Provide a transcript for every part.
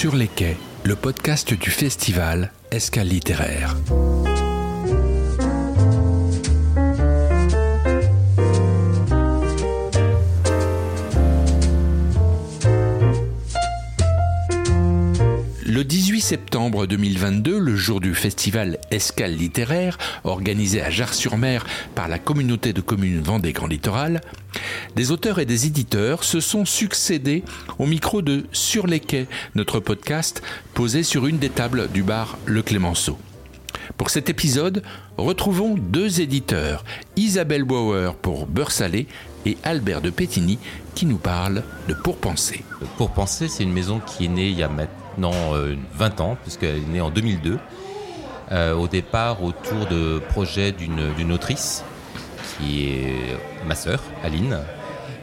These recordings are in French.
Sur les quais, le podcast du festival Escale littéraire. Le 18 septembre 2022, le jour du festival Escale littéraire, organisé à Jars-sur-Mer par la communauté de communes Vendée Grand Littoral, des auteurs et des éditeurs se sont succédés au micro de Sur les quais, notre podcast posé sur une des tables du bar Le Clémenceau. Pour cet épisode, retrouvons deux éditeurs, Isabelle Bauer pour Beurre Salé et Albert de Pétigny qui nous parle de Pour Penser. Pour Penser, c'est une maison qui est née il y a maintenant 20 ans, puisqu'elle est née en 2002, euh, au départ autour de projets d'une autrice qui est ma sœur, Aline.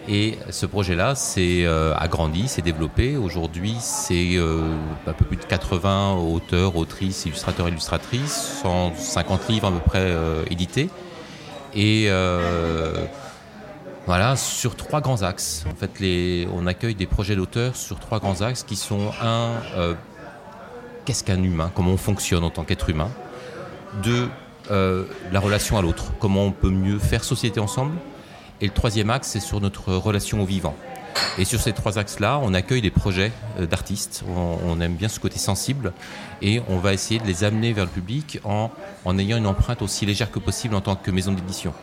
Et ce projet-là s'est euh, agrandi, s'est développé. Aujourd'hui, c'est euh, un peu plus de 80 auteurs, autrices, illustrateurs, illustratrices, 150 livres à peu près édités. Et voilà, sur trois grands axes. En fait, on accueille des projets d'auteurs sur trois grands axes qui sont un, euh, qu'est-ce qu'un humain? Comment on fonctionne en tant qu'être humain? Deux, euh, la relation à l'autre. Comment on peut mieux faire société ensemble Et le troisième axe, c'est sur notre relation au vivant. Et sur ces trois axes-là, on accueille des projets euh, d'artistes. On, aime bien ce côté sensible et on va essayer de les amener vers le public en, en ayant une empreinte aussi légère que possible en tant que maison d'édition.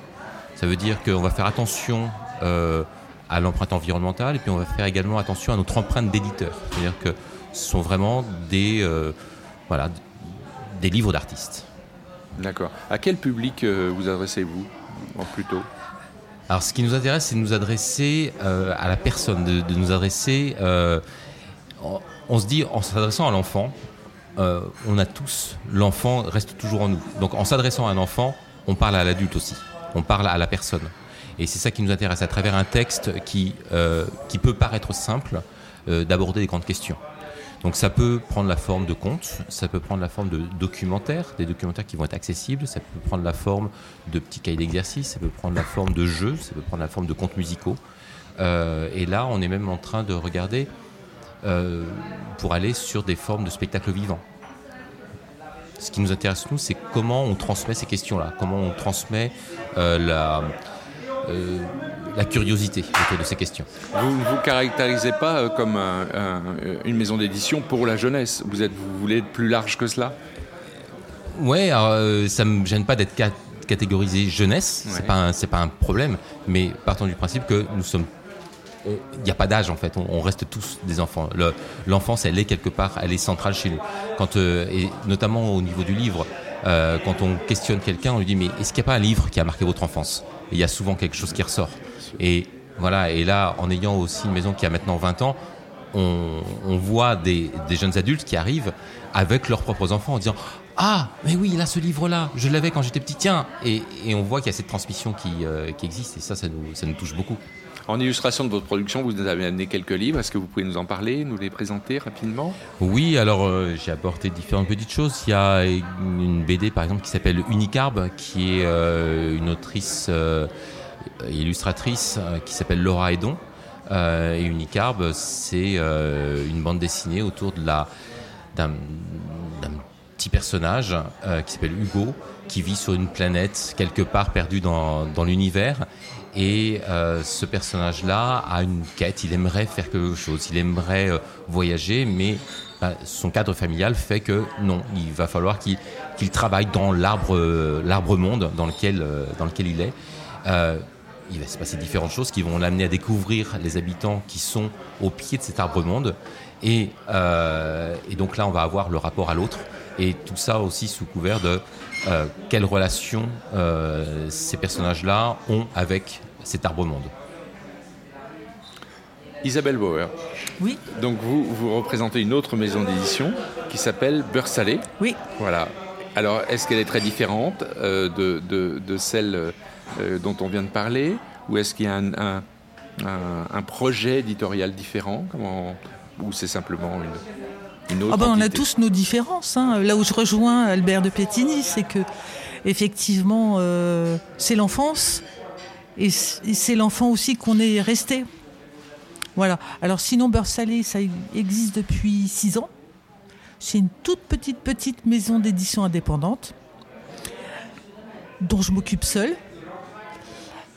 Ça veut dire qu'on va faire attention euh, à l'empreinte environnementale et puis on va faire également attention à notre empreinte d'éditeur. C'est-à-dire que ce sont vraiment des, voilà, des livres d'artistes. D'accord. À quel public euh, vous adressez-vous plutôt Alors ce qui nous intéresse, c'est de nous adresser à la personne, de, nous adresser... on se dit, en s'adressant à l'enfant, on a tous, l'enfant reste toujours en nous. Donc en s'adressant à un enfant, on parle à l'adulte aussi on parle à la personne. Et c'est ça qui nous intéresse à travers un texte qui, euh, qui peut paraître simple, euh, d'aborder des grandes questions. Donc ça peut prendre la forme de contes, ça peut prendre la forme de documentaires, des documentaires qui vont être accessibles, ça peut prendre la forme de petits cahiers d'exercice, ça peut prendre la forme de jeux, ça peut prendre la forme de contes musicaux. Euh, et là, on est même en train de regarder pour aller sur des formes de spectacles vivants ce qui nous intéresse, nous, c'est comment on transmet ces questions-là, comment on transmet euh, la, euh, la curiosité autour de ces questions. Vous ne vous caractérisez pas euh, comme une maison d'édition pour la jeunesse. Vous, êtes, vous voulez être plus large que cela? Oui, ça ne me gêne pas d'être catégorisé jeunesse, Ce c'est pas, pas un problème, mais partons du principe que nous sommes il n'y a pas d'âge en fait, on, reste tous des enfants. L'enfance, elle est quelque part, elle est centrale chez nous. Quand, euh, et notamment au niveau du livre, euh, quand on questionne quelqu'un, on lui dit mais est-ce qu'il n'y a pas un livre qui a marqué votre enfance? Il y a souvent quelque chose qui ressort. Et voilà, et là, en ayant aussi une maison qui a maintenant 20 ans, on, voit des, jeunes adultes qui arrivent avec leurs propres enfants en disant ah, mais oui, là, ce livre-là, je l'avais quand j'étais petit, tiens. Et, on voit qu'il y a cette transmission qui, euh, qui existe, et ça, ça nous, ça nous touche beaucoup. En illustration de votre production, vous nous avez amené quelques livres. Est-ce que vous pouvez nous en parler, nous les présenter rapidement? Oui, alors euh, j'ai apporté différentes petites choses. Il y a une BD par exemple qui s'appelle Unicarbe, qui est euh, une autrice euh, illustratrice qui s'appelle Laura Edon. et Unicarbe, c'est une bande dessinée autour de la d'un petit personnage qui s'appelle Hugo, qui vit sur une planète quelque part perdue dans, dans l'univers et euh, ce personnage-là a une quête, il aimerait faire quelque chose, il aimerait euh, voyager, mais bah, son cadre familial fait que non, il va falloir qu'il travaille dans l'arbre euh, l'arbre monde dans lequel, dans lequel il est. il va se passer différentes choses qui vont l'amener à découvrir les habitants qui sont au pied de cet arbre monde. Et, et donc là, on va avoir le rapport à l'autre. Et tout ça aussi sous couvert de euh, quelle relation euh, ces personnages-là ont avec cet arbre-monde. Isabelle Bauer. Oui. Donc vous, vous représentez une autre maison d'édition qui s'appelle Beurre Salé. Oui. Voilà. Alors, est-ce qu'elle est très différente euh, de, de, celle dont on vient de parler Ou est-ce qu'il y a un, un, projet éditorial différent Comment, Ou c'est simplement une, ah ben, on a tous nos différences. Hein. Là où je rejoins Albert de Pétigny, c'est que effectivement, euh, c'est l'enfance et c'est l'enfant aussi qu'on est resté. Voilà. Alors sinon, beurre salé, ça existe depuis six ans. c'est une toute petite, petite maison d'édition indépendante dont je m'occupe seule.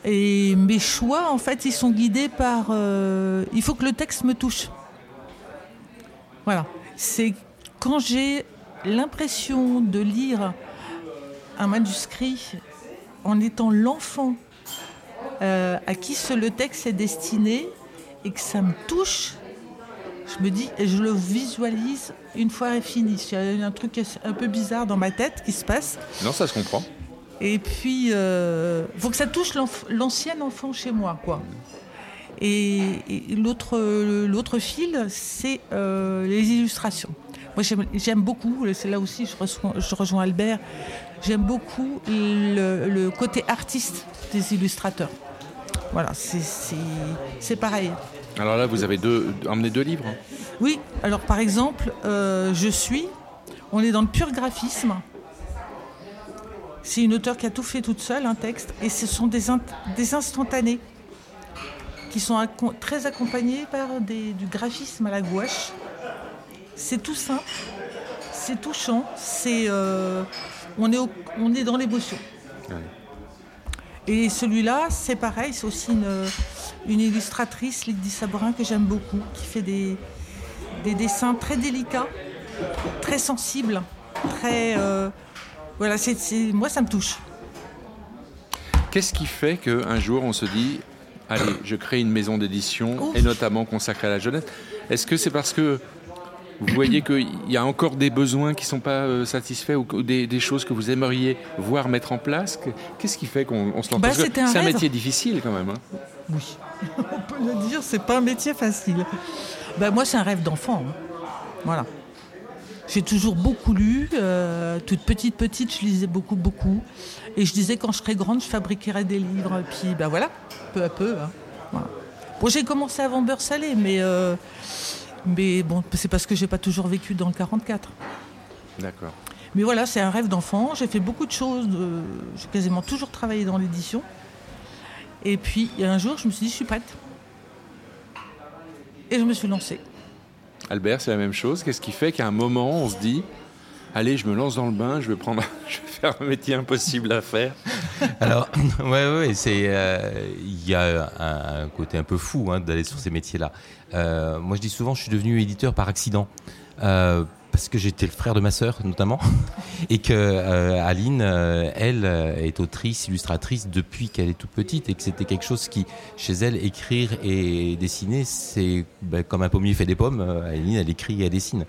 Et mes choix, en fait, ils sont guidés par... Euh, il faut que le texte me touche. Voilà. C'est quand j'ai l'impression de lire un manuscrit en étant l'enfant euh, à qui le texte est destiné et que ça me touche, je me dis, et je le visualise une fois fini. Il y a un truc un peu bizarre dans ma tête qui se passe. Non, ça se comprend. Et puis, il euh, faut que ça touche l'ancien enfant chez moi, quoi. Et, l'autre fil, c'est euh, les illustrations. Moi, j'aime beaucoup, c'est là aussi je rejoins, je rejoins Albert, j'aime beaucoup le, côté artiste des illustrateurs. Voilà, c'est pareil. Alors là, vous avez deux, emmené deux livres Oui, alors par exemple, euh, Je suis, on est dans le pur graphisme. C'est une auteure qui a tout fait toute seule, un texte, et ce sont des, des instantanés qui sont très accompagnés par du graphisme à la gouache. C'est tout simple, c'est touchant, c'est, euh, on, est on est dans l'émotion. Et celui-là, c'est pareil, c'est aussi une, illustratrice, Lydie Sabrin, que j'aime beaucoup, qui fait des, des dessins très délicats, très sensibles, très. Euh, voilà, c'est, moi ça me touche. Qu'est-ce qui fait qu'un jour on se dit, allez, je crée une maison d'édition, et notamment consacrée à la jeunesse Est-ce que c'est parce que vous voyez qu'il y a encore des besoins qui ne sont pas euh, satisfaits ou des, choses que vous aimeriez voir mettre en place? Qu'est-ce qui fait qu'on se lance? Bah, C'est un, métier difficile quand même. Hein. Oui, on peut le dire, c'est pas un métier facile. Bah, moi, c'est un rêve d'enfant. Hein. Voilà. J'ai toujours beaucoup lu. Euh, toute petite, petite, je lisais beaucoup, beaucoup. Et je disais, quand je serai grande, je fabriquerai des livres. Et puis, ben voilà, peu à peu. Hein. Bon, j'ai commencé avant Beurre Salé, mais, euh, mais bon, c'est parce que j'ai pas toujours vécu dans le 44. D'accord. Mais voilà, c'est un rêve d'enfant. J'ai fait beaucoup de choses. J'ai quasiment toujours travaillé dans l'édition. Et puis, un jour, je me suis dit, je suis prête. Et je me suis lancée. Albert, c'est la même chose. Qu'est-ce qui fait qu'à un moment, on se dit Allez, je me lance dans le bain, je vais prendre, je vais faire un métier impossible à faire. Alors, ouais, ouais, c'est, euh, il y a un, côté un peu fou hein, d'aller sur ces métiers-là. Euh, moi, je dis souvent, je suis devenu éditeur par accident. Euh, parce que j'étais le frère de ma sœur notamment, et que euh, Aline, euh, elle, euh, est autrice, illustratrice depuis qu'elle est toute petite, et que c'était quelque chose qui, chez elle, écrire et dessiner, c'est ben, comme un pommier fait des pommes. Aline, elle écrit et elle dessine.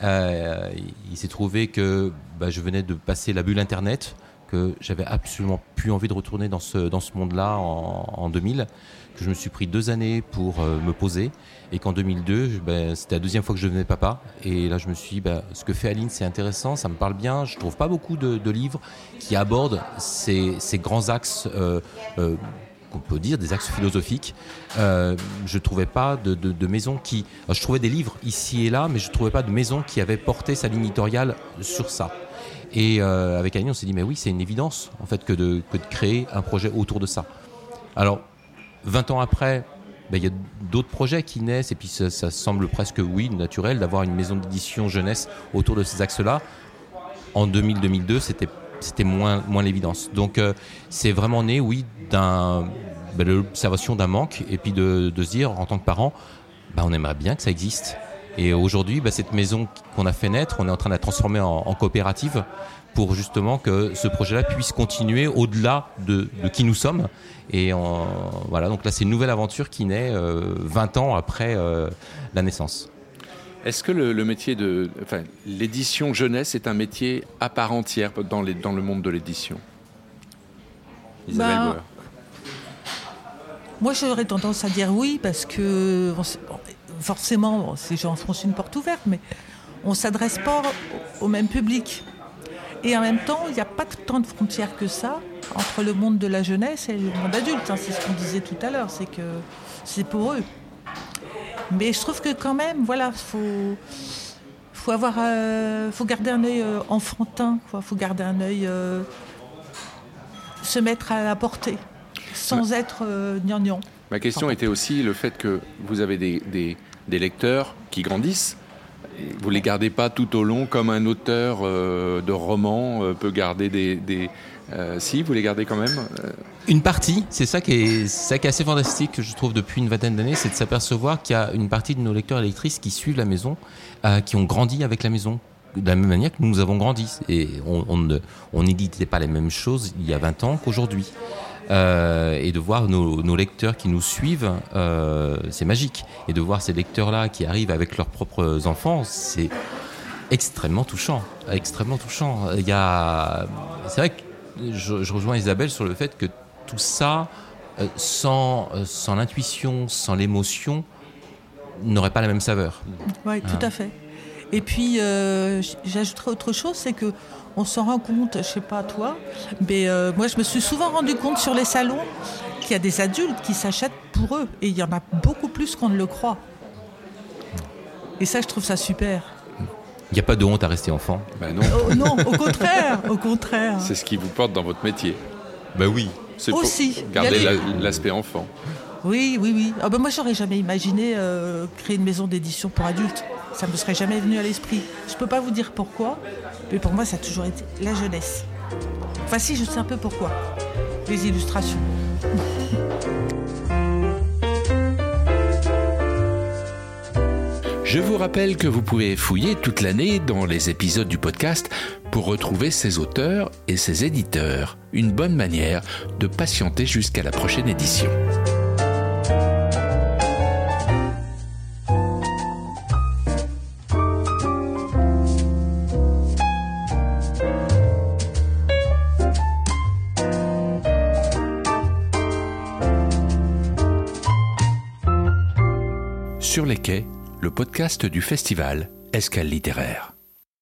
il s'est trouvé que ben, je venais de passer la bulle Internet, que j'avais absolument plus envie de retourner dans ce, dans ce monde-là en, en 2000 que je me suis pris deux années pour euh, me poser et qu'en 2002, ben, c'était la deuxième fois que je devenais papa. Et là, je me suis dit, ben, ce que fait Aline, c'est intéressant, ça me parle bien. Je trouve pas beaucoup de, livres qui abordent ces, ces grands axes. Euh, euh, qu'on peut dire des axes philosophiques. Euh, je trouvais pas de, de, de maison qui. je trouvais des livres ici et là, mais je trouvais pas de maison qui avait porté sa ligne éditoriale sur ça. Et avec Aline, on s'est dit, mais oui, c'est une évidence en fait que de, que de créer un projet autour de ça. Alors, 20 ans après, ben, il y a d'autres projets qui naissent et puis ça, semble presque, oui, naturel d'avoir une maison d'édition jeunesse autour de ces axes-là. En 2000-2002, c'était moins l'évidence. Donc euh, c'est vraiment né, oui, d'un, ben, de l'observation d'un manque et puis de, de, se dire, en tant que parent, ben, on aimerait bien que ça existe. Et aujourd'hui, ben, cette maison qu'on a fait naître, on est en train de la transformer en, en coopérative pour justement que ce projet-là puisse continuer au-delà de, qui nous sommes. Et voilà, donc là, c'est une nouvelle aventure qui naît 20 euh, ans après euh, la naissance. Est-ce que le, métier de. Enfin, l'édition jeunesse est un métier à part entière dans, les, dans le monde de l'édition? Isabelle bah, Moi, j'aurais tendance à dire oui, parce que forcément, si j'enfonce une porte ouverte, mais on ne s'adresse pas au même public. Et en même temps, il n'y a pas tant de frontières que ça entre le monde de la jeunesse et le monde adulte. Hein. C'est ce qu'on disait tout à l'heure, c'est que c'est pour eux. Mais je trouve que quand même, voilà, faut faut avoir, euh, faut garder un œil euh, enfantin, il faut garder un œil, euh, se mettre à la portée, sans être gnangnan. Ma question était aussi le fait que vous avez des, des lecteurs qui grandissent, vous les gardez pas tout au long comme un auteur euh, de roman euh, peut garder des, des euh, si vous les gardez quand même. Une partie, c'est ça qui est ça qui est assez fantastique je trouve depuis une vingtaine d'années, c'est de s'apercevoir qu'il y a une partie de nos lecteurs et lectrices qui suivent la maison, qui ont grandi avec la maison, de la même manière que nous avons grandi. Et on n'éditait pas les mêmes choses il y a 20 ans qu'aujourd'hui. Euh, et de voir nos, lecteurs qui nous suivent, euh, c'est magique. Et de voir ces lecteurs-là qui arrivent avec leurs propres enfants, c'est extrêmement touchant. Extrêmement touchant. Il y a... C'est vrai que je, rejoins Isabelle sur le fait que tout ça, euh, sans, sans l'intuition, sans l'émotion, n'aurait pas la même saveur. Oui, tout hein. à fait. Et puis, j'ajouterais autre chose, c'est que on s'en rend compte, je sais pas toi, mais euh, moi je me suis souvent rendu compte sur les salons qu'il y a des adultes qui s'achètent pour eux et il y en a beaucoup plus qu'on ne le croit. Et ça, je trouve ça super. Il n'y a pas de honte à rester enfant ben non. Oh, non, au contraire, au contraire. C'est ce qui vous porte dans votre métier. Ben oui. C'est Aussi. garder l'aspect enfant. Oui, oui, oui. Ah ben moi, j'aurais jamais imaginé euh, créer une maison d'édition pour adultes. Ça ne me serait jamais venu à l'esprit. Je ne peux pas vous dire pourquoi, mais pour moi, ça a toujours été la jeunesse. Enfin, si, je sais un peu pourquoi. Les illustrations. Je vous rappelle que vous pouvez fouiller toute l'année dans les épisodes du podcast pour retrouver ses auteurs et ses éditeurs. Une bonne manière de patienter jusqu'à la prochaine édition. Sur les quais, le podcast du festival Escale littéraire.